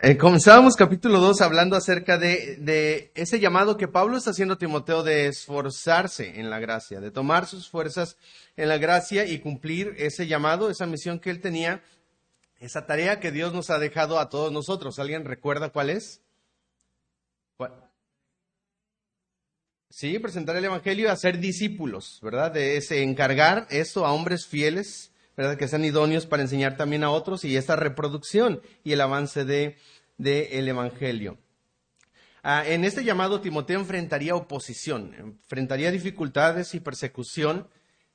Eh, comenzábamos capítulo 2 hablando acerca de, ese llamado que Pablo está haciendo a Timoteo de esforzarse en la gracia, de tomar sus fuerzas en la gracia y cumplir ese llamado, esa misión que él tenía, esa tarea que Dios nos ha dejado a todos nosotros. ¿Alguien recuerda cuál es? ¿Cuál? Sí, presentar el Evangelio y hacer discípulos, ¿verdad? De ese, encargar esto a hombres fieles ¿verdad? Que sean idóneos para enseñar también a otros y esta reproducción y el avance de, el Evangelio. Ah, en este llamado Timoteo enfrentaría oposición, enfrentaría dificultades y persecución,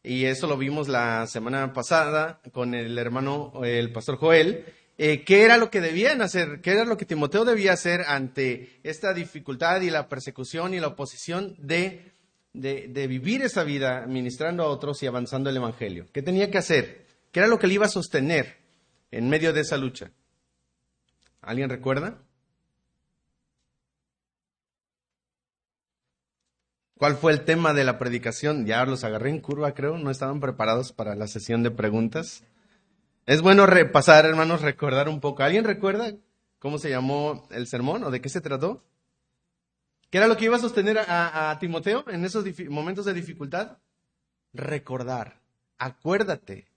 y eso lo vimos la semana pasada con el hermano, el pastor Joel. Eh, ¿Qué era lo que debían hacer? ¿Qué era lo que Timoteo debía hacer ante esta dificultad y la persecución y la oposición de, de vivir esa vida ministrando a otros y avanzando el Evangelio? ¿Qué tenía que hacer? ¿Qué era lo que le iba a sostener en medio de esa lucha? ¿Alguien recuerda? ¿Cuál fue el tema de la predicación? Ya los agarré en curva, creo. No estaban preparados para la sesión de preguntas. Es bueno repasar, hermanos, recordar un poco. ¿Alguien recuerda cómo se llamó el sermón o de qué se trató? ¿Qué era lo que iba a sostener a, Timoteo en esos momentos de dificultad? Recordar. Acuérdate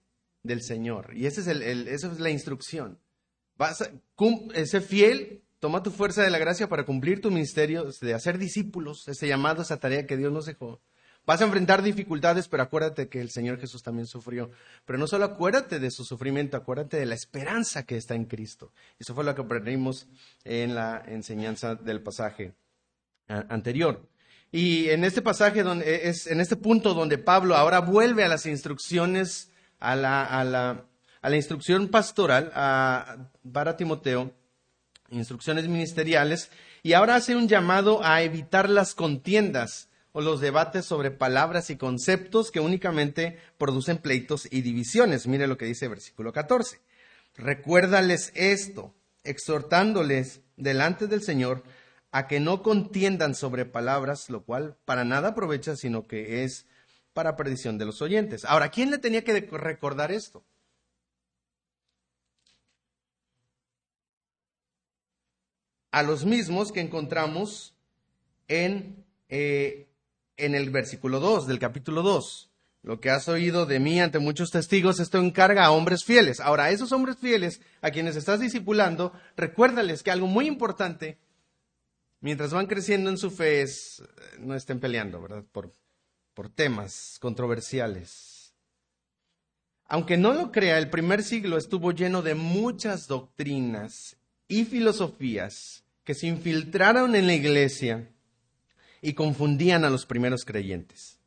del Señor. Y ese es el, esa es la instrucción. Vas a, sé fiel, toma tu fuerza de la gracia para cumplir tu ministerio, de hacer discípulos, ese llamado, esa tarea que Dios nos dejó. Vas a enfrentar dificultades, pero acuérdate que el Señor Jesús también sufrió. Pero no solo acuérdate de su sufrimiento, acuérdate de la esperanza que está en Cristo. Eso fue lo que aprendimos en la enseñanza del pasaje anterior. Y en este pasaje, donde, es en este punto donde Pablo ahora vuelve a las instrucciones a la, a la, a la instrucción pastoral a, para Timoteo, instrucciones ministeriales, y ahora hace un llamado a evitar las contiendas o los debates sobre palabras y conceptos que únicamente producen pleitos y divisiones. Mire lo que dice el versículo 14. Recuérdales esto, exhortándoles delante del Señor a que no contiendan sobre palabras, lo cual para nada aprovecha, sino que es para perdición de los oyentes. Ahora, ¿quién le tenía que recordar esto? A los mismos que encontramos en, eh, en el versículo 2 del capítulo 2. Lo que has oído de mí ante muchos testigos, esto encarga a hombres fieles. Ahora, a esos hombres fieles a quienes estás discipulando, recuérdales que algo muy importante, mientras van creciendo en su fe, es eh, no estén peleando, ¿verdad? Por, por temas controversiales. Aunque no lo crea, el primer siglo estuvo lleno de muchas doctrinas y filosofías que se infiltraron en la iglesia y confundían a los primeros creyentes.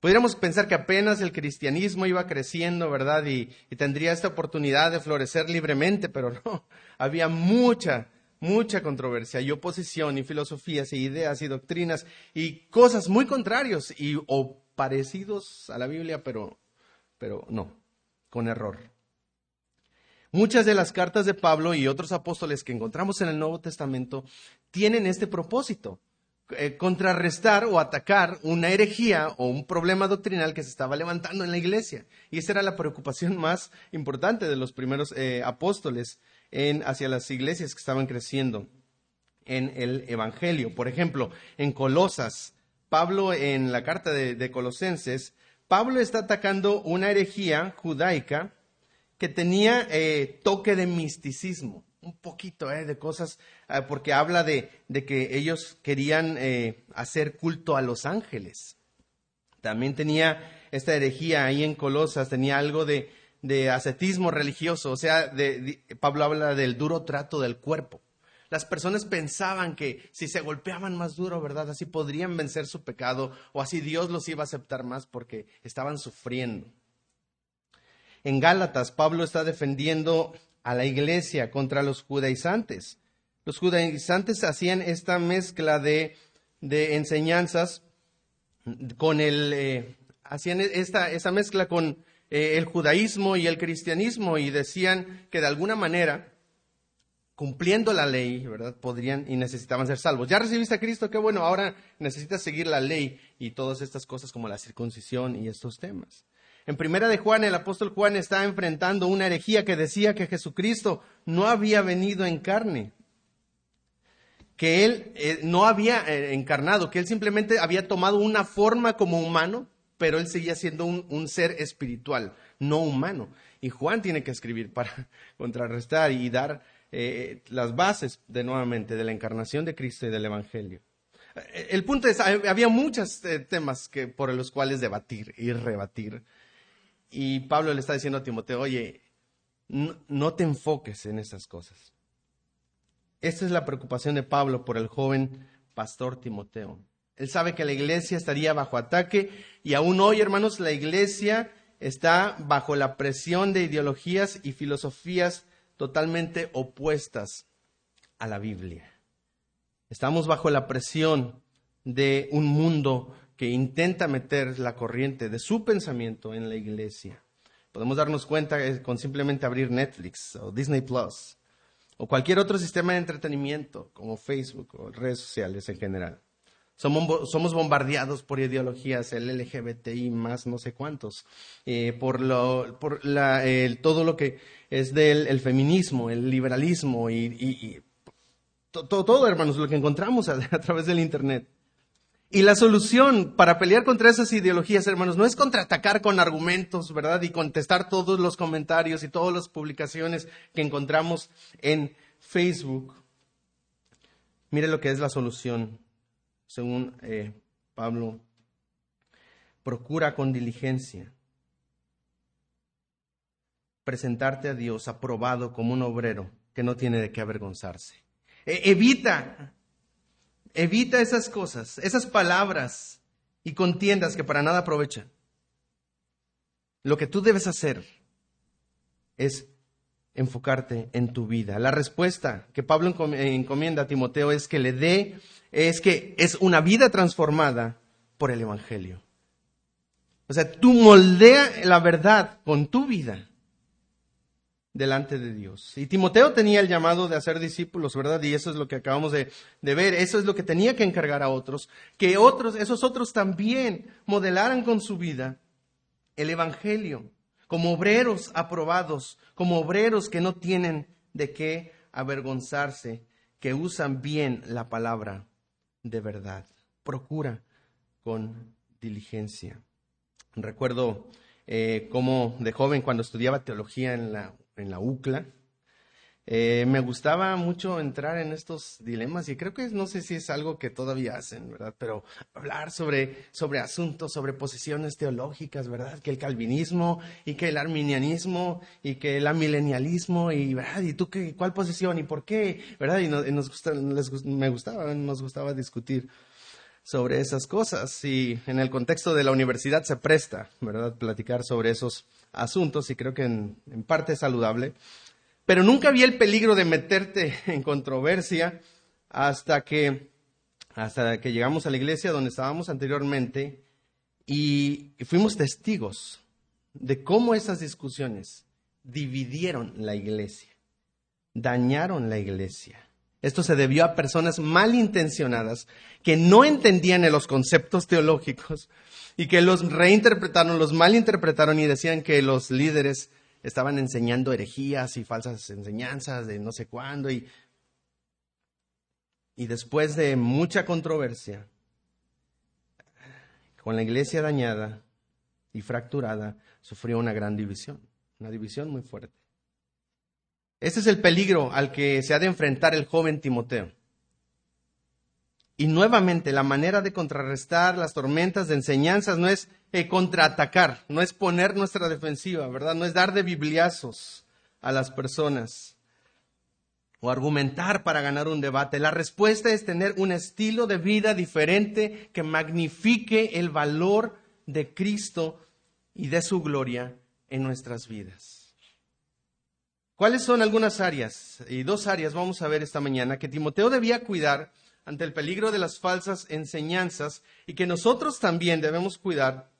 Podríamos pensar que apenas el cristianismo iba creciendo, ¿verdad? Y, y, tendría esta oportunidad de florecer libremente, pero no, había mucha mucha controversia y oposición y filosofías y ideas y doctrinas y cosas muy contrarios y o parecidos a la Biblia, pero, pero no, con error. Muchas de las cartas de Pablo y otros apóstoles que encontramos en el Nuevo Testamento tienen este propósito, eh, contrarrestar o atacar una herejía o un problema doctrinal que se estaba levantando en la iglesia. Y esa era la preocupación más importante de los primeros eh, apóstoles hacia las iglesias que estaban creciendo en el Evangelio. Por ejemplo, en Colosas, Pablo en la carta de, Colosenses, Pablo está atacando una herejía judaica que tenía eh, toque de misticismo, un poquito eh, de cosas, eh, porque habla de, que ellos querían hacer culto a los ángeles. También tenía esta herejía ahí en Colosas, tenía algo de, de ascetismo religioso, o sea, Pablo habla del duro trato del cuerpo. Las personas pensaban que si se golpeaban más duro, ¿verdad? Así podrían vencer su pecado o así Dios los iba a aceptar más porque estaban sufriendo. En Gálatas, Pablo está defendiendo a la iglesia contra los judaizantes. Los judaizantes hacían esta mezcla de, enseñanzas con el, eh, hacían esta, esta mezcla con eh, el judaísmo y el cristianismo y decían que de alguna manera, cumpliendo la ley, ¿verdad? Podrían y necesitaban ser salvos. Ya recibiste a Cristo, qué bueno, ahora necesitas seguir la ley y todas estas cosas como la circuncisión y estos temas. En primera de Juan, el apóstol Juan está enfrentando una herejía que decía que Jesucristo no había venido en carne, que él eh, no había eh, encarnado, que él simplemente había tomado una forma como humano, pero él seguía siendo un, ser espiritual, no humano. Y Juan tiene que escribir para contrarrestar y dar eh, las bases de nuevamente de la encarnación de Cristo y del Evangelio. El punto es, había muchos temas que, por los cuales debatir y rebatir. Y Pablo le está diciendo a Timoteo, oye, no, te enfoques en esas cosas. Esta es la preocupación de Pablo por el joven pastor Timoteo. Él sabe que la iglesia estaría bajo ataque y aún hoy, hermanos, la iglesia está bajo la presión de ideologías y filosofías totalmente opuestas a la Biblia. Estamos bajo la presión de un mundo que intenta meter la corriente de su pensamiento en la iglesia. Podemos darnos cuenta con simplemente abrir Netflix o Disney Plus o cualquier otro sistema de entretenimiento como Facebook o redes sociales en general. Somos, bombardeados por ideologías, el LGBTI más no sé cuántos, eh, por, todo lo que es del feminismo, el liberalismo y, todo, todo, hermanos, lo que encontramos a través del Internet. Y la solución para pelear contra esas ideologías, hermanos, no es contraatacar con argumentos, ¿verdad? Y contestar todos los comentarios y todas las publicaciones que encontramos en Facebook. Mire lo que es la solución, según eh, Pablo. Procura con diligencia presentarte a Dios aprobado como un obrero que no tiene de qué avergonzarse. E, evita Evita esas cosas, esas palabras y contiendas que para nada aprovechan. Lo que tú debes hacer es enfocarte en tu vida. La respuesta que Pablo encomienda a Timoteo es que le dé, es que es una vida transformada por el Evangelio. O sea, tú moldea la verdad con tu vida delante de Dios. Y Timoteo tenía el llamado de hacer discípulos, ¿verdad? Y eso es lo que acabamos de, ver, eso es lo que tenía que encargar a otros, que otros, esos otros también modelaran con su vida el Evangelio, como obreros aprobados, como obreros que no tienen de qué avergonzarse, que usan bien la palabra de verdad. Procura con diligencia. Recuerdo eh, cómo de joven, cuando estudiaba teología en la en la UCLA. Eh, me gustaba mucho entrar en estos dilemas y creo que no sé si es algo que todavía hacen, ¿verdad? Pero hablar sobre, sobre asuntos, sobre posiciones teológicas, ¿verdad? Que el calvinismo y que el arminianismo y que el amilenialismo y, ¿verdad? ¿Y tú qué, cuál posición y por qué? ¿Verdad? Y, nos gusta, me gustaba, nos gustaba discutir sobre esas cosas y en el contexto de la universidad se presta, ¿verdad? Platicar sobre esos asuntos y creo que en, parte es saludable. Pero nunca vi el peligro de meterte en controversia hasta que, hasta que llegamos a la iglesia donde estábamos anteriormente y fuimos testigos de cómo esas discusiones dividieron la iglesia, dañaron la iglesia. Esto se debió a personas malintencionadas que no entendían los conceptos teológicos y que los reinterpretaron, los malinterpretaron y decían que los líderes estaban enseñando herejías y falsas enseñanzas de no sé cuándo. Y, y después de mucha controversia, con la iglesia dañada y fracturada, sufrió una gran división, una división muy fuerte. Ese es el peligro al que se ha de enfrentar el joven Timoteo. Y nuevamente, la manera de contrarrestar las tormentas de enseñanzas no es eh, contraatacar, no es poner nuestra defensiva, ¿verdad? No es dar de bibliazos a las personas o argumentar para ganar un debate. La respuesta es tener un estilo de vida diferente que magnifique el valor de Cristo y de su gloria en nuestras vidas. ¿Cuáles son algunas áreas? Y dos áreas vamos a ver esta mañana que Timoteo debía cuidar ante el peligro de las falsas enseñanzas y que nosotros también debemos cuidar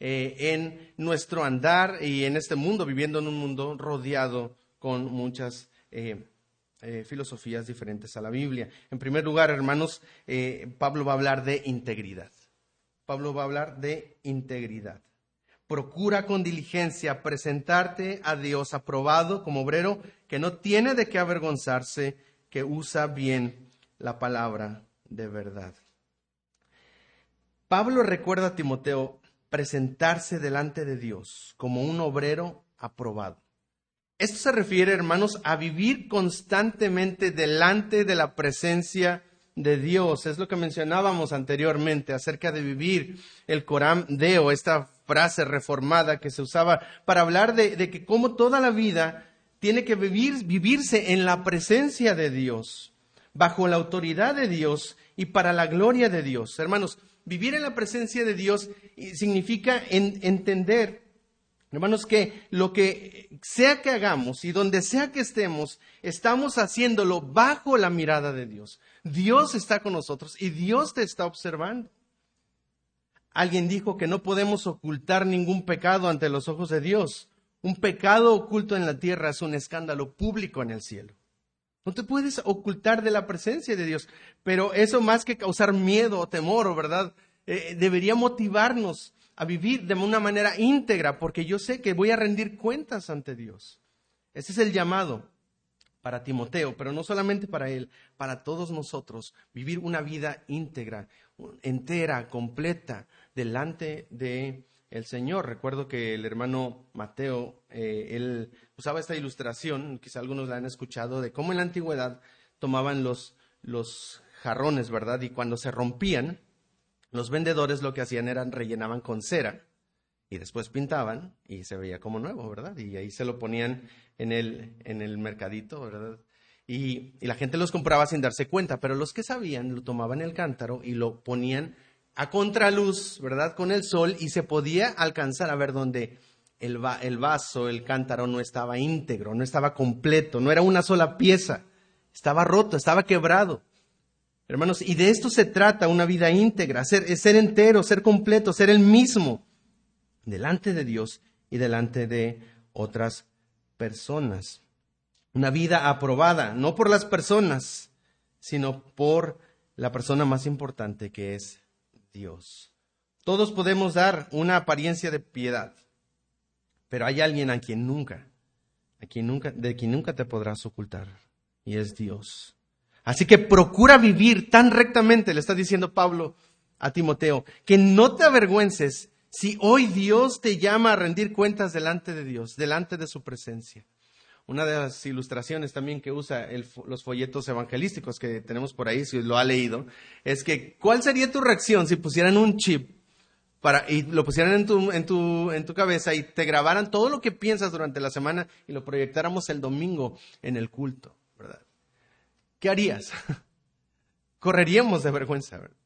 eh, en nuestro andar y en este mundo, viviendo en un mundo rodeado con muchas eh, eh, filosofías diferentes a la Biblia. En primer lugar, hermanos, Pablo va a hablar de integridad. Pablo va a hablar de integridad. procura con diligencia presentarte a Dios aprobado como obrero que no tiene de qué avergonzarse, que usa bien la palabra de verdad. Pablo recuerda a Timoteo presentarse delante de Dios como un obrero aprobado. Esto se refiere, hermanos, a vivir constantemente delante de la presencia de Dios. Es lo que mencionábamos anteriormente acerca de vivir el Corán Deo, esta frase reformada que se usaba para hablar de, que como toda la vida tiene que vivir, vivirse en la presencia de Dios, bajo la autoridad de Dios y para la gloria de Dios. Hermanos, vivir en la presencia de Dios significa entender, hermanos, que lo que sea que hagamos y donde sea que estemos, estamos haciéndolo bajo la mirada de Dios. Dios está con nosotros y Dios te está observando. Alguien dijo que no podemos ocultar ningún pecado ante los ojos de Dios. Un pecado oculto en la tierra es un escándalo público en el cielo. No te puedes ocultar de la presencia de Dios, pero eso más que causar miedo o temor, ¿verdad? Eh, debería motivarnos a vivir de una manera íntegra, porque yo sé que voy a rendir cuentas ante Dios. Ese es el llamado para Timoteo, pero no solamente para él, para todos nosotros, vivir una vida íntegra, entera, completa, delante de el Señor. Recuerdo que el hermano Mateo, eh, él usaba esta ilustración, quizá algunos la han escuchado, de cómo en la antigüedad tomaban los, los jarrones, ¿verdad? Y cuando se rompían, los vendedores lo que hacían era rellenaban con cera y después pintaban y se veía como nuevo, ¿verdad? Y ahí se lo ponían en el, en el mercadito, ¿verdad? Y, y la gente los compraba sin darse cuenta, pero los que sabían lo tomaban el cántaro y lo ponían a contraluz, ¿verdad? Con el sol y se podía alcanzar a ver dónde el, el, vaso, el cántaro no estaba íntegro, no estaba completo, no era una sola pieza, estaba roto, estaba quebrado. Hermanos, y de esto se trata una vida íntegra, ser, ser entero, ser completo, ser el mismo delante de Dios y delante de otras personas. Una vida aprobada, no por las personas, sino por la persona más importante que es Dios. Todos podemos dar una apariencia de piedad, pero hay alguien a quien nunca, a quien nunca, de quien nunca te podrás ocultar, y es Dios. Así que procura vivir tan rectamente, le está diciendo Pablo a Timoteo, que no te avergüences si hoy Dios te llama a rendir cuentas delante de Dios, delante de su presencia. Una de las ilustraciones también que usa los folletos evangelísticos que tenemos por ahí, si lo ha leído, es que ¿cuál sería tu reacción si pusieran un chip para, y lo pusieran en tu, en, tu, en tu cabeza y te grabaran todo lo que piensas durante la semana y lo proyectáramos el domingo en el culto, ¿verdad? ¿Qué harías? Correríamos de vergüenza, ¿verdad?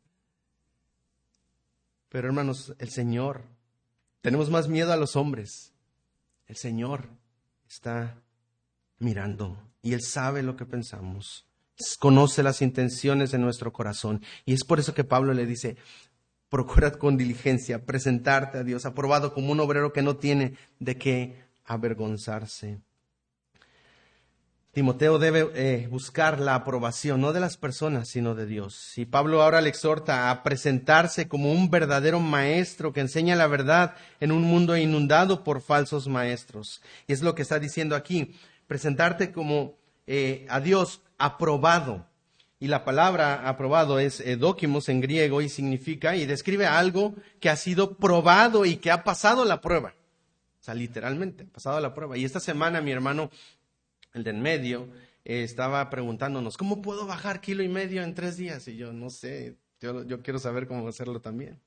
Pero hermanos, el Señor, tenemos más miedo a los hombres. El Señor está mirando y Él sabe lo que pensamos, conoce las intenciones de nuestro corazón. Y es por eso que Pablo le dice, procura con diligencia presentarte a Dios, aprobado como un obrero que no tiene de qué avergonzarse. Timoteo debe eh, buscar la aprobación no de las personas, sino de Dios. Y Pablo ahora le exhorta a presentarse como un verdadero maestro que enseña la verdad en un mundo inundado por falsos maestros. Y es lo que está diciendo aquí presentarte como eh, a Dios aprobado. Y la palabra aprobado es edóquimos en griego y significa y describe algo que ha sido probado y que ha pasado la prueba. O sea, literalmente, ha pasado la prueba. Y esta semana mi hermano, el de en medio, eh, estaba preguntándonos, ¿cómo puedo bajar kilo y medio en tres días? Y yo, no sé, yo, yo quiero saber cómo hacerlo también.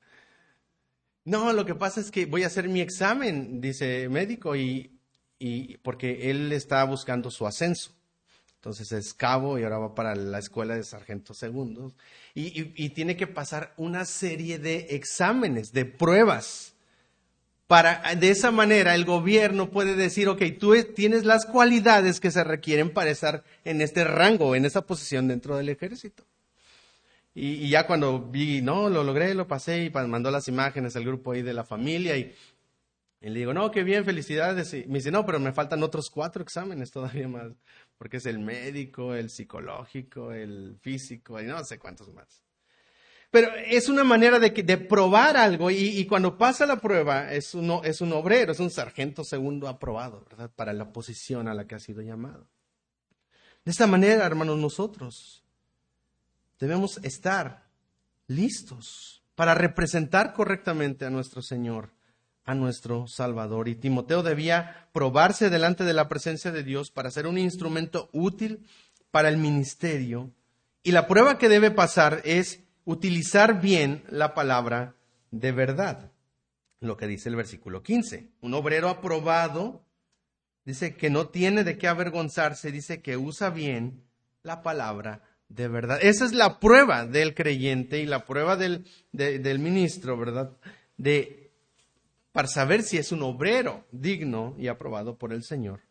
No, lo que pasa es que voy a hacer mi examen, dice médico, y y porque él está buscando su ascenso. Entonces es cabo y ahora va para la escuela de sargentos segundos y, tiene que pasar una serie de exámenes, de pruebas. Para, de esa manera el gobierno puede decir, ok, tú tienes las cualidades que se requieren para estar en este rango, en esa posición dentro del ejército. Y, y, ya cuando vi, no, lo logré, lo pasé y mandó las imágenes al grupo ahí de la familia y y le digo, no, qué bien, felicidades. Me dice, no, pero me faltan otros cuatro exámenes todavía más, porque es el médico, el psicológico, el físico, y no sé cuántos más. pero es una manera de, de probar algo y, cuando pasa la prueba es, es un obrero, es un sargento segundo aprobado, ¿verdad? Para la posición a la que ha sido llamado. De esta manera, hermanos, nosotros debemos estar listos para representar correctamente a nuestro Señor, a nuestro Salvador. Y Timoteo debía probarse delante de la presencia de Dios para ser un instrumento útil para el ministerio. Y la prueba que debe pasar es utilizar bien la palabra de verdad. Lo que dice el versículo 15. Un obrero aprobado dice que no tiene de qué avergonzarse, dice que usa bien la palabra de verdad. Esa es la prueba del creyente y la prueba del, del ministro, ¿verdad? De, para saber si es un obrero digno y aprobado por el Señor.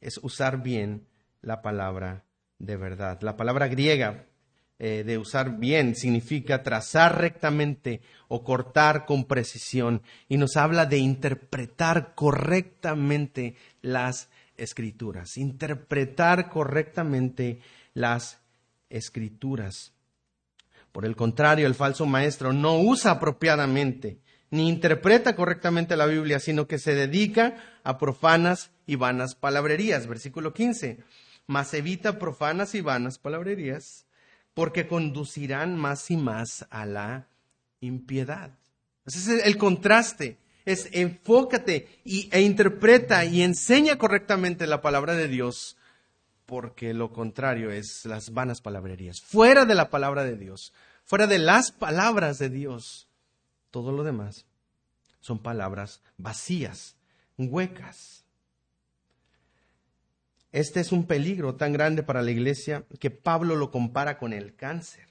Es usar bien la palabra de verdad. La palabra griega eh, de usar bien significa trazar rectamente o cortar con precisión y nos habla de interpretar correctamente las escrituras, interpretar correctamente las escrituras. Por el contrario, el falso maestro no usa apropiadamente ni interpreta correctamente la Biblia, sino que se dedica a profanas y vanas palabrerías. Versículo 15. Mas evita profanas y vanas palabrerías, porque conducirán más y más a la impiedad. Ese es el contraste. Es enfócate y, e interpreta y enseña correctamente la palabra de Dios porque lo contrario es las vanas palabrerías. Fuera de la palabra de Dios, fuera de las palabras de Dios, todo lo demás son palabras vacías, huecas. Este es un peligro tan grande para la iglesia que Pablo lo compara con el cáncer.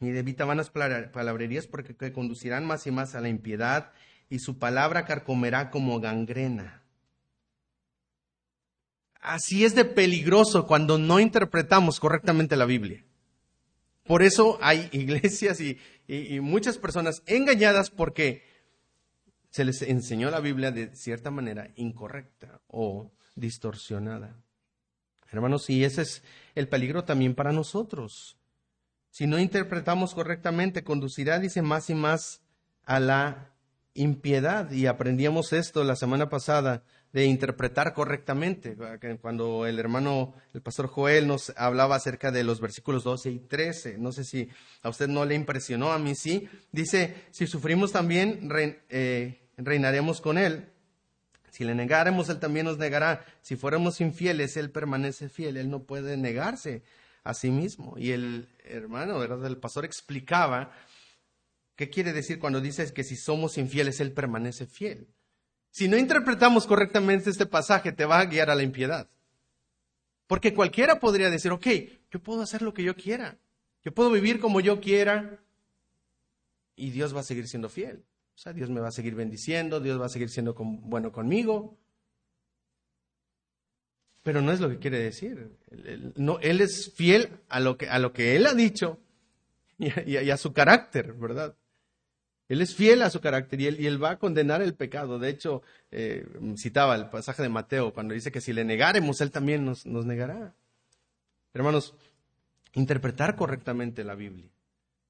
Y evita vanas palabrerías porque conducirán más y más a la impiedad y su palabra carcomerá como gangrena. Así es de peligroso cuando no interpretamos correctamente la Biblia. Por eso hay iglesias y, muchas personas engañadas porque se les enseñó la Biblia de cierta manera incorrecta o distorsionada. Hermanos, y ese es el peligro también para nosotros. Si no interpretamos correctamente, conducirá, dice, más y más a la impiedad. Y aprendíamos esto la semana pasada de interpretar correctamente. Cuando el hermano, el pastor Joel nos hablaba acerca de los versículos 12 y 13, no sé si a usted no le impresionó, a mí sí, dice, si sufrimos también, eh, reinaremos con él. Si le negáramos, él también nos negará. Si fuéramos infieles, él permanece fiel. Él no puede negarse a sí mismo. Y el hermano, ¿verdad? El pastor explicaba qué quiere decir cuando dice que si somos infieles, él permanece fiel. Si no interpretamos correctamente este pasaje, te va a guiar a la impiedad. Porque cualquiera podría decir, ok, yo puedo hacer lo que yo quiera, yo puedo vivir como yo quiera y Dios va a seguir siendo fiel. O sea, Dios me va a seguir bendiciendo, Dios va a seguir siendo bueno conmigo. Pero no es lo que quiere decir. Él, no, él es fiel a lo, que, a lo que Él ha dicho y a su carácter, ¿verdad? Él es fiel a su carácter y él, va a condenar el pecado. De hecho, eh, citaba el pasaje de Mateo cuando dice que si le negáremos, Él también nos, negará. Hermanos, interpretar correctamente la Biblia.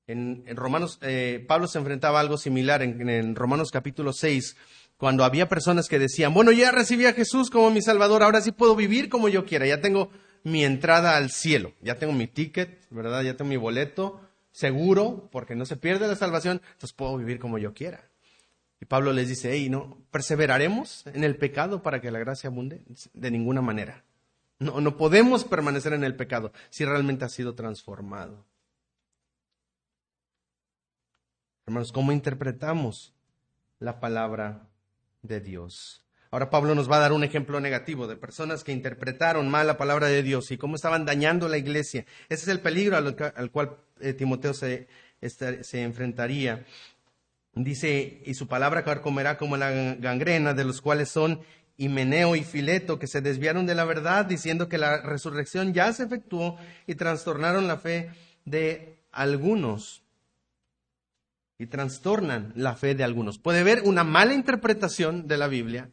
En, Romanos, eh, Pablo se enfrentaba a algo similar en, en, Romanos capítulo 6, cuando había personas que decían, bueno, ya recibí a Jesús como mi Salvador, ahora sí puedo vivir como yo quiera, ya tengo mi entrada al cielo, ya tengo mi ticket, ¿verdad? Ya tengo mi boleto, seguro, porque no se pierde la salvación, entonces puedo vivir como yo quiera. Y Pablo les dice, hey, no, perseveraremos en el pecado para que la gracia abunde de ninguna manera. No, no podemos permanecer en el pecado si realmente ha sido transformado. Hermanos, ¿cómo interpretamos la palabra de Dios? Ahora Pablo nos va a dar un ejemplo negativo de personas que interpretaron mal la palabra de Dios y cómo estaban dañando la iglesia. Ese es el peligro al, cual eh, Timoteo se, se enfrentaría. Dice, y su palabra comerá como la gangrena, de los cuales son Himeneo y Fileto, que se desviaron de la verdad, diciendo que la resurrección ya se efectuó y trastornaron la fe de algunos. Y trastornan la fe de algunos. Puede haber una mala interpretación de la Biblia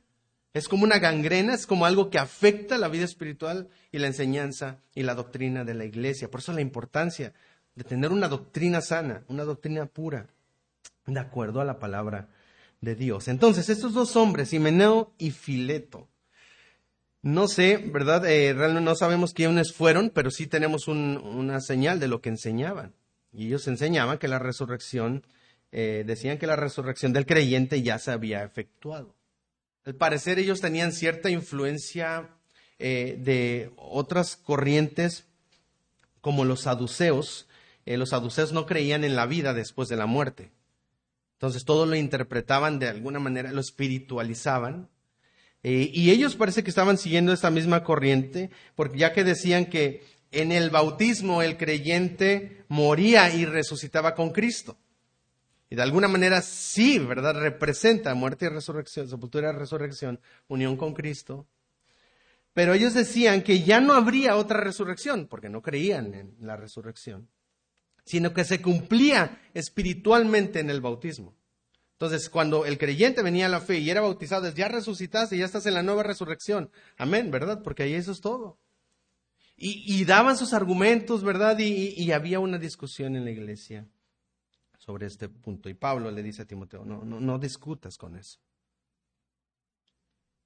es como una gangrena, es como algo que afecta la vida espiritual y la enseñanza y la doctrina de la iglesia. Por eso la importancia de tener una doctrina sana, una doctrina pura, de acuerdo a la palabra de Dios. Entonces, estos dos hombres, Himeneo y Fileto, no sé, ¿verdad? Eh, realmente no sabemos quiénes fueron, pero sí tenemos una señal de lo que enseñaban. Y ellos enseñaban que la resurrección, eh, decían que la resurrección del creyente ya se había efectuado. Al parecer ellos tenían cierta influencia eh, de otras corrientes como los saduceos. los saduceos no creían en la vida después de la muerte. Entonces todo lo interpretaban de alguna manera, lo espiritualizaban. Eh, y ellos parece que estaban siguiendo esta misma corriente, porque ya que decían que en el bautismo el creyente moría y resucitaba con Cristo. Y de alguna manera sí, ¿verdad? Representa muerte y resurrección, sepultura y resurrección, unión con Cristo. Pero ellos decían que ya no habría otra resurrección, porque no creían en la resurrección sino que se cumplía espiritualmente en el bautismo. Entonces, cuando el creyente venía a la fe y era bautizado, ya resucitaste, ya estás en la nueva resurrección. Amén, ¿verdad? Porque ahí eso es todo. Y, daban sus argumentos, ¿verdad? Y, había una discusión en la iglesia sobre este punto. Y Pablo le dice a Timoteo, no, no, no discutas con eso.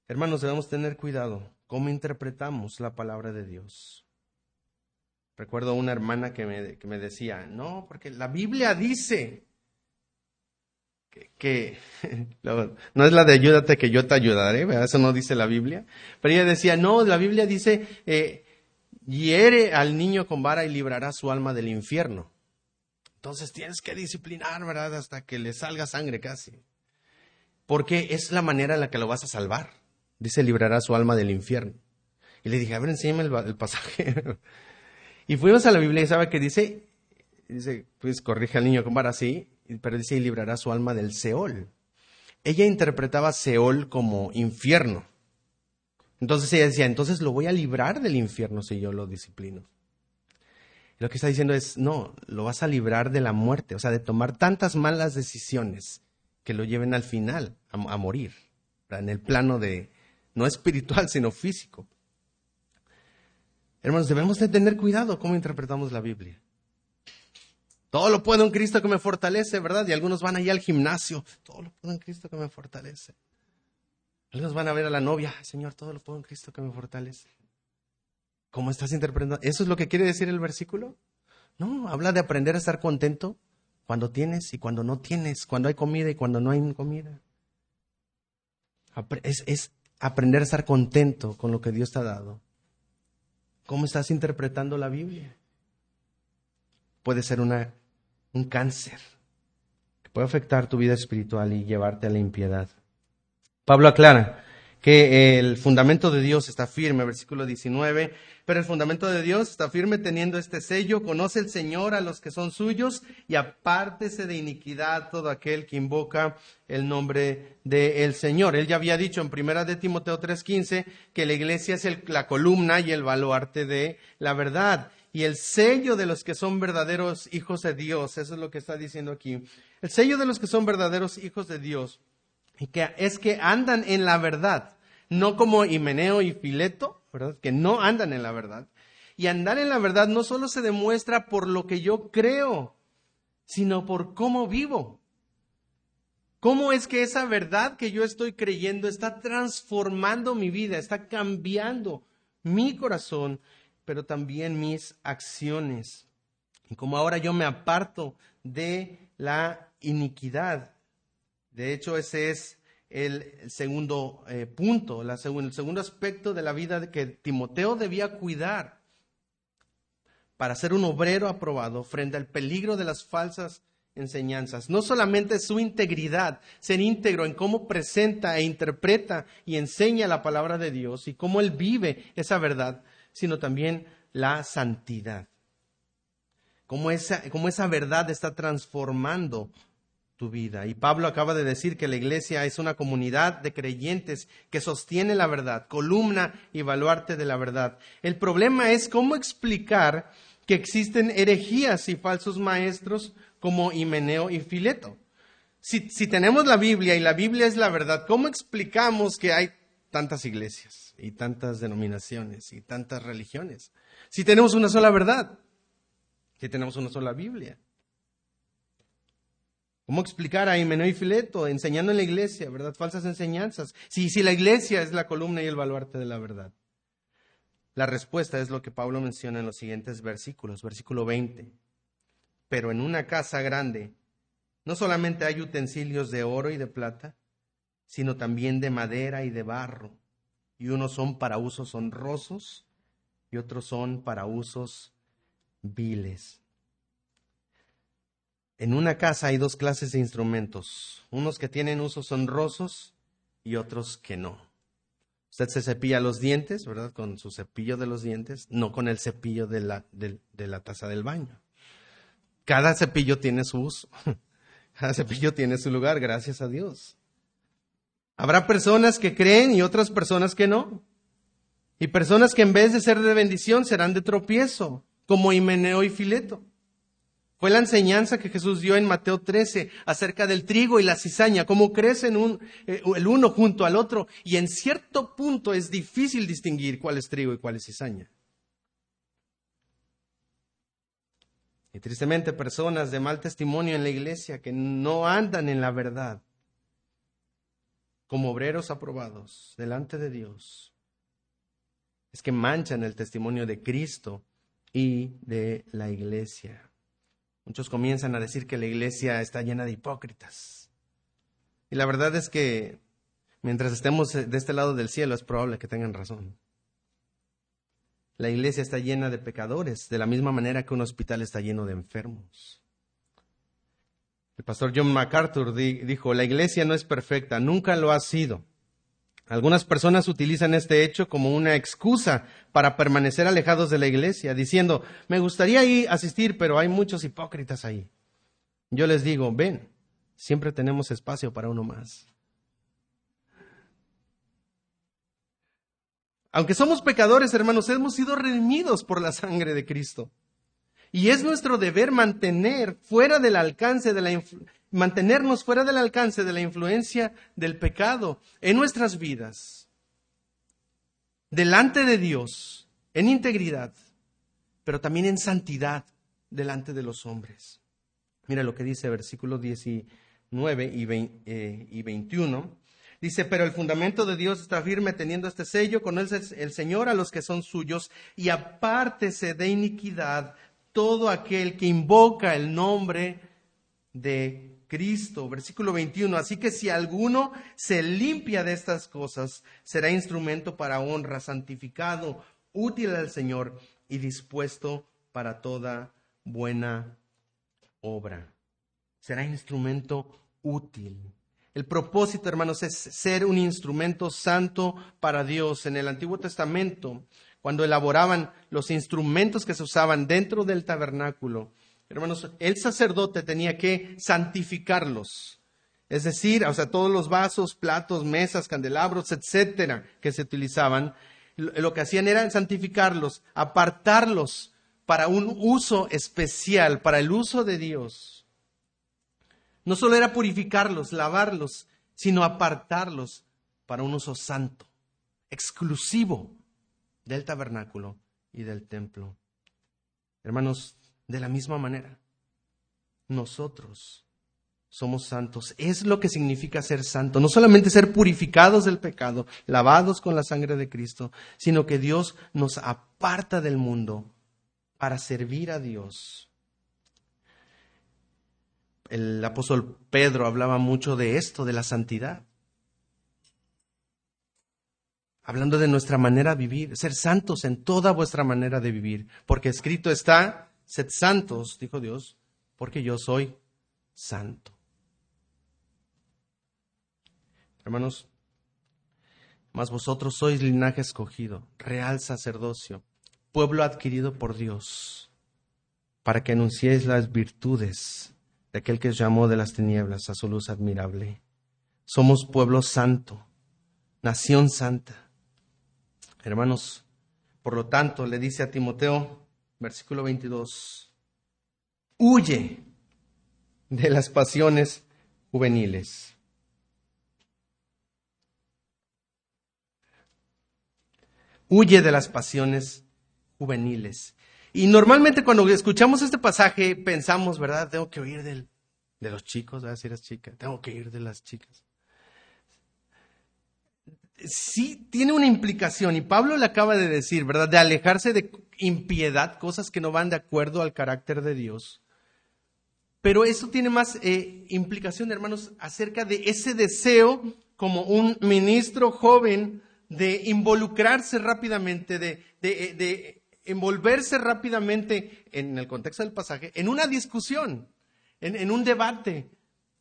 Hermanos, debemos tener cuidado cómo interpretamos la palabra de Dios. Recuerdo una hermana que me, decía, no, porque la Biblia dice que, no es la de ayúdate que yo te ayudaré, eso no dice la Biblia, pero ella decía, no, la Biblia dice, eh, hiere al niño con vara y librará su alma del infierno. Entonces tienes que disciplinar, ¿verdad? Hasta que le salga sangre casi. Porque es la manera en la que lo vas a salvar. Dice, librará su alma del infierno. Y le dije, a ver, enséñame el, pasaje. Y fuimos a la Biblia y sabe que dice, dice, pues corrige al niño con vara, sí, pero dice, y librará su alma del Seol. Ella interpretaba Seol como infierno. Entonces ella decía, entonces lo voy a librar del infierno si yo lo disciplino. Lo que está diciendo es, no, lo vas a librar de la muerte, o sea, de tomar tantas malas decisiones que lo lleven al final a, morir, en el plano de, no espiritual, sino físico. Hermanos, debemos de tener cuidado cómo interpretamos la Biblia. Todo lo puedo en Cristo que me fortalece, ¿verdad? Y algunos van allá al gimnasio. Todo lo puedo en Cristo que me fortalece. Algunos van a ver a la novia. Señor, todo lo puedo en Cristo que me fortalece. ¿Cómo estás interpretando? ¿Eso es lo que quiere decir el versículo? No, habla de aprender a estar contento cuando tienes y cuando no tienes, cuando hay comida y cuando no hay comida. Es, aprender a estar contento con lo que Dios te ha dado. ¿Cómo estás interpretando la Biblia? Puede ser un cáncer que puede afectar tu vida espiritual y llevarte a la impiedad. Pablo aclara que el fundamento de Dios está firme, versículo 19, pero el fundamento de Dios está firme teniendo este sello, conoce el Señor a los que son suyos y apártese de iniquidad todo aquel que invoca el nombre del Señor. Él ya había dicho en primera de Timoteo 3:15 que la iglesia es la columna y el baluarte de la verdad y el sello de los que son verdaderos hijos de Dios, eso es lo que está diciendo aquí. El sello de los que son verdaderos hijos de Dios que es que andan en la verdad, no como Himeneo y Fileto, ¿verdad? Que no andan en la verdad. Y andar en la verdad no solo se demuestra por lo que yo creo, sino por cómo vivo. ¿Cómo es que esa verdad que yo estoy creyendo está transformando mi vida, está cambiando mi corazón, pero también mis acciones? Y como ahora yo me aparto de la iniquidad. De hecho, ese es el segundo eh, punto, el segundo aspecto de la vida que Timoteo debía cuidar para ser un obrero aprobado frente al peligro de las falsas enseñanzas. No solamente su integridad, ser íntegro en cómo presenta e interpreta y enseña la palabra de Dios y cómo él vive esa verdad, sino también la santidad. Cómo cómo esa verdad está transformando Y Pablo acaba de decir que la iglesia es una comunidad de creyentes que sostiene la verdad, columna y baluarte de la verdad. El problema es cómo explicar que existen herejías y falsos maestros como Himeneo y Fileto. Si, si tenemos la Biblia y la Biblia es la verdad, ¿cómo explicamos que hay tantas iglesias y tantas denominaciones y tantas religiones? Si tenemos una sola verdad. Si tenemos una sola Biblia. ¿Cómo explicar a Himeno y Fileto enseñando en la iglesia, verdad? Falsas enseñanzas. Si, si la iglesia es la columna y el baluarte de la verdad. La respuesta es lo que Pablo menciona en los siguientes versículos. Versículo 20. Pero en una casa grande no solamente hay utensilios de oro y de plata, sino también de madera y de barro. Y unos son para usos honrosos y otros son para usos viles. En una casa hay dos clases de instrumentos, unos que tienen usos honrosos y otros que no. Usted se cepilla los dientes, ¿verdad? Con su cepillo de los dientes, no con el cepillo de la, de, la taza del baño. Cada cepillo tiene su uso. Cada cepillo tiene su lugar, gracias a Dios. Habrá personas que creen y otras personas que no. Y personas que en vez de ser de bendición serán de tropiezo, como Himeneo y Fileto. Fue la enseñanza que Jesús dio en Mateo 13 acerca del trigo y la cizaña, cómo crecen eh, el uno junto al otro. Y en cierto punto es difícil distinguir cuál es trigo y cuál es cizaña. Y tristemente personas de mal testimonio en la iglesia que no andan en la verdad, como obreros aprobados delante de Dios, es que manchan el testimonio de Cristo y de la iglesia. Muchos comienzan a decir que la iglesia está llena de hipócritas. Y la verdad es que mientras estemos de este lado del cielo es probable que tengan razón. La iglesia está llena de pecadores, de la misma manera que un hospital está lleno de enfermos. El pastor John MacArthur dijo, la iglesia no es perfecta, nunca lo ha sido. Algunas personas utilizan este hecho como una excusa para permanecer alejados de la iglesia, diciendo, me gustaría ir asistir, pero hay muchos hipócritas ahí. Yo les digo, ven, siempre tenemos espacio para uno más. Aunque somos pecadores, hermanos, hemos sido redimidos por la sangre de Cristo. Y es nuestro deber mantener fuera del alcance de la mantenernos fuera del alcance de la influencia del pecado en nuestras vidas, delante de Dios, en integridad, pero también en santidad delante de los hombres. Mira lo que dice versículos 19 y, 21. Eh, dice, pero el fundamento de Dios está firme teniendo este sello, con él el Señor a los que son suyos, y apártese de iniquidad todo aquel que invoca el nombre de Cristo. Versículo 21. Así que si alguno se limpia de estas cosas, será instrumento para honra, santificado, útil al Señor y dispuesto para toda buena obra. Será instrumento útil. El propósito, hermanos, es ser un instrumento santo para Dios. En el Antiguo Testamento, cuando elaboraban los instrumentos que se usaban dentro del tabernáculo, Hermanos, el sacerdote tenía que santificarlos. Es decir, o sea, todos los vasos, platos, mesas, candelabros, etcétera, que se utilizaban, lo que hacían era santificarlos, apartarlos para un uso especial, para el uso de Dios. No solo era purificarlos, lavarlos, sino apartarlos para un uso santo, exclusivo del tabernáculo y del templo. Hermanos, de la misma manera, nosotros somos santos. Es lo que significa ser santo. No solamente ser purificados del pecado, lavados con la sangre de Cristo, sino que Dios nos aparta del mundo para servir a Dios. El apóstol Pedro hablaba mucho de esto, de la santidad. Hablando de nuestra manera de vivir, ser santos en toda vuestra manera de vivir, porque escrito está, Sed santos, dijo Dios, porque yo soy santo. Hermanos, mas vosotros sois linaje escogido, real sacerdocio, pueblo adquirido por Dios, para que anunciéis las virtudes de aquel que os llamó de las tinieblas a su luz admirable. Somos pueblo santo, nación santa. Hermanos, por lo tanto, le dice a Timoteo, versículo 22, huye de las pasiones juveniles. Huye de las pasiones juveniles. Y normalmente cuando escuchamos este pasaje pensamos, ¿verdad? Tengo que del, de los chicos, ¿verdad? Si eres tengo que oír de las chicas. Sí tiene una implicación, y Pablo le acaba de decir, ¿verdad? De alejarse de impiedad, cosas que no van de acuerdo al carácter de Dios. Pero eso tiene más eh, implicación, hermanos, acerca de ese deseo como un ministro joven de involucrarse rápidamente, de, de, de envolverse rápidamente, en el contexto del pasaje, en una discusión, en, un debate,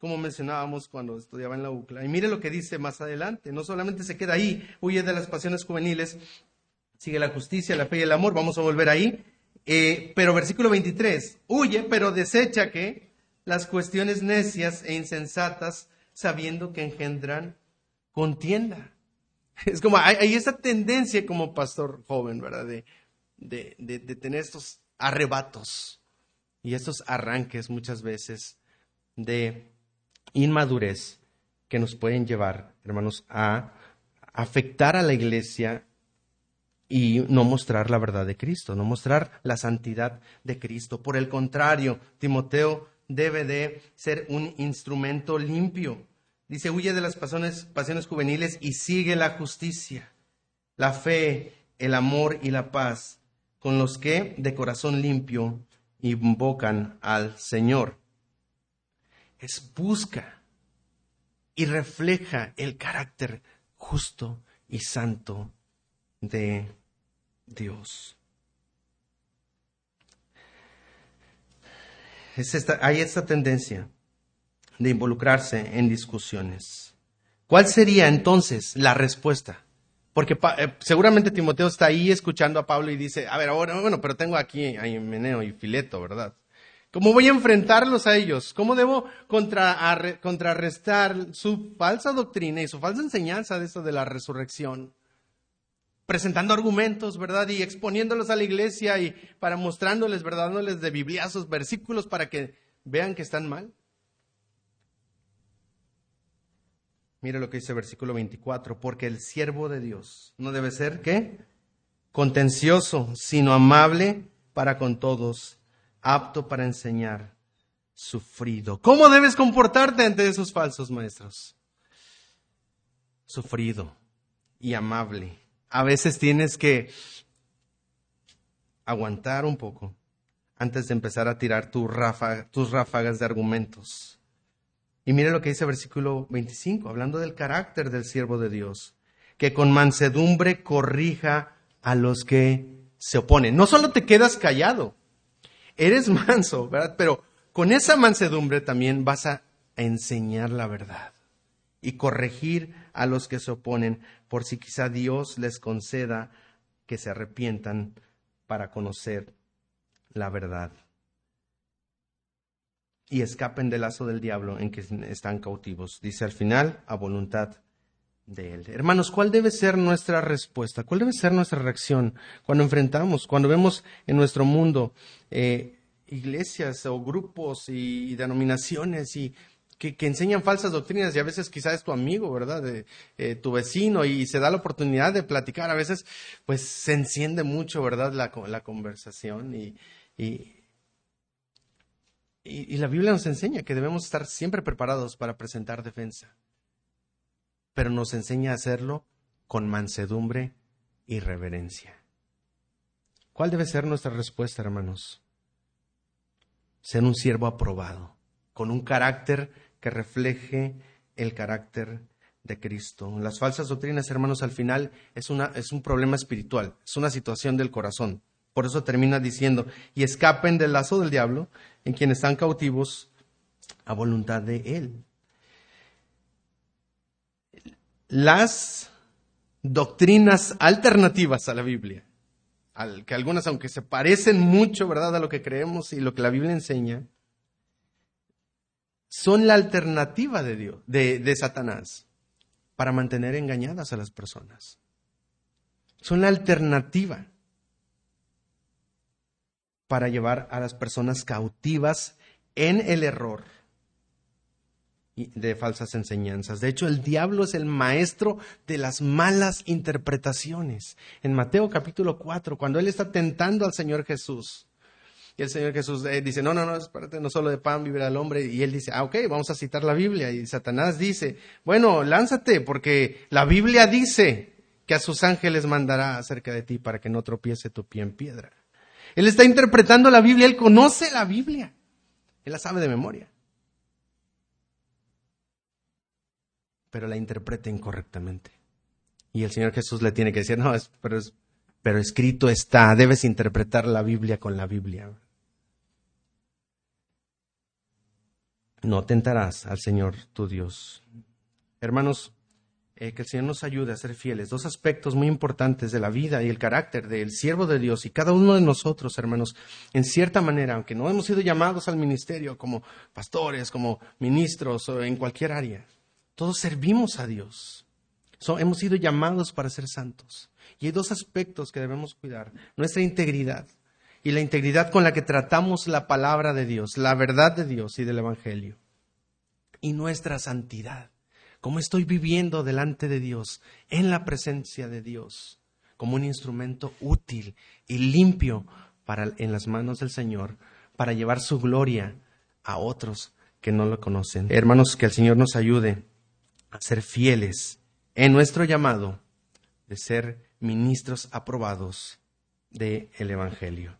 como mencionábamos cuando estudiaba en la UCLA. Y mire lo que dice más adelante, no solamente se queda ahí, huye de las pasiones juveniles, sigue la justicia, la fe y el amor, vamos a volver ahí. Eh, pero versículo 23, huye, pero desecha que las cuestiones necias e insensatas, sabiendo que engendran contienda. Es como, hay, esa tendencia como pastor joven, ¿verdad? De, tener estos arrebatos y estos arranques muchas veces de inmadurez que nos pueden llevar, hermanos, a afectar a la iglesia y no mostrar la verdad de Cristo, no mostrar la santidad de Cristo. Por el contrario, Timoteo debe de ser un instrumento limpio. Dice, huye de las pasiones, pasiones juveniles y sigue la justicia, la fe, el amor y la paz con los que de corazón limpio invocan al Señor. Es busca y refleja el carácter justo y santo de Dios. hay esta tendencia de involucrarse en discusiones. ¿Cuál sería entonces la respuesta? Porque eh, seguramente Timoteo está ahí escuchando a Pablo y dice, a ver, ahora, bueno, pero tengo aquí a Meneo y Fileto, ¿verdad? ¿Cómo voy a enfrentarlos a ellos? ¿Cómo debo contrarrestar su falsa doctrina y su falsa enseñanza de esto de la resurrección? Presentando argumentos, ¿verdad? Y exponiéndolos a la iglesia y para mostrándoles, ¿verdad? Dándoles de bibliazos, versículos para que vean que están mal. Mire lo que dice el versículo 24, porque el siervo de Dios no debe ser, ¿qué? Contencioso, sino amable para con todos, apto para enseñar, sufrido. ¿Cómo debes comportarte ante esos falsos maestros? Sufrido y amable. A veces tienes que aguantar un poco antes de empezar a tirar tus ráfagas de argumentos. Y mire lo que dice el versículo 25, hablando del carácter del siervo de Dios, que con mansedumbre corrija a los que se oponen. No solo te quedas callado, eres manso, ¿verdad? Pero con esa mansedumbre también vas a enseñar la verdad y corregir a los que se oponen, por si quizá Dios les conceda que se arrepientan para conocer la verdad y escapen del lazo del diablo en que están cautivos. Dice al final, a voluntad de Él. Hermanos, ¿cuál debe ser nuestra respuesta? ¿Cuál debe ser nuestra reacción cuando enfrentamos, cuando vemos en nuestro mundo eh, iglesias o grupos y, denominaciones y que, enseñan falsas doctrinas y a veces quizás es tu amigo, ¿verdad? Eh, tu vecino y se da la oportunidad de platicar. A veces pues se enciende mucho, ¿verdad? La, la conversación y, y, la Biblia nos enseña que debemos estar siempre preparados para presentar defensa, pero nos enseña a hacerlo con mansedumbre y reverencia. ¿Cuál debe ser nuestra respuesta, hermanos? Ser un siervo aprobado, con un carácter que refleje el carácter de Cristo. Las falsas doctrinas, hermanos, al final es, una, es un problema espiritual, es una situación del corazón. Por eso termina diciendo, y escapen del lazo del diablo en quienes están cautivos a voluntad de Él. Las doctrinas alternativas a la Biblia, que algunas, aunque se parecen mucho, ¿verdad?, a lo que creemos y lo que la Biblia enseña, son la alternativa de Dios, de, de Satanás, para mantener engañadas a las personas. Son la alternativa para llevar a las personas cautivas en el error de falsas enseñanzas. De hecho, el diablo es el maestro de las malas interpretaciones. En Mateo capítulo 4, cuando él está tentando al Señor Jesús, y el Señor Jesús eh, dice, no, no, no, espérate, no solo de pan vivirá el hombre. Y él dice, ah, ok, vamos a citar la Biblia. Y Satanás dice, bueno, lánzate, porque la Biblia dice que a sus ángeles mandará acerca de ti para que no tropiece tu pie en piedra. Él está interpretando la Biblia, él conoce la Biblia, él la sabe de memoria. Pero la interpreta incorrectamente. Y el Señor Jesús le tiene que decir, no, pero, pero escrito está, debes interpretar la Biblia con la Biblia. No tentarás al Señor tu Dios. Hermanos, eh, que el Señor nos ayude a ser fieles. Dos aspectos muy importantes de la vida y el carácter del siervo de Dios y cada uno de nosotros, hermanos, en cierta manera, aunque no hemos sido llamados al ministerio como pastores, como ministros o en cualquier área, todos servimos a Dios. hemos sido llamados para ser santos. Y hay dos aspectos que debemos cuidar. Nuestra integridad y la integridad con la que tratamos la palabra de Dios, la verdad de Dios y del Evangelio. Y nuestra santidad cómo estoy viviendo delante de Dios, en la presencia de Dios, como un instrumento útil y limpio para, en las manos del Señor, para llevar su gloria a otros que no lo conocen. Hermanos, que el Señor nos ayude a ser fieles en nuestro llamado de ser ministros aprobados del Evangelio.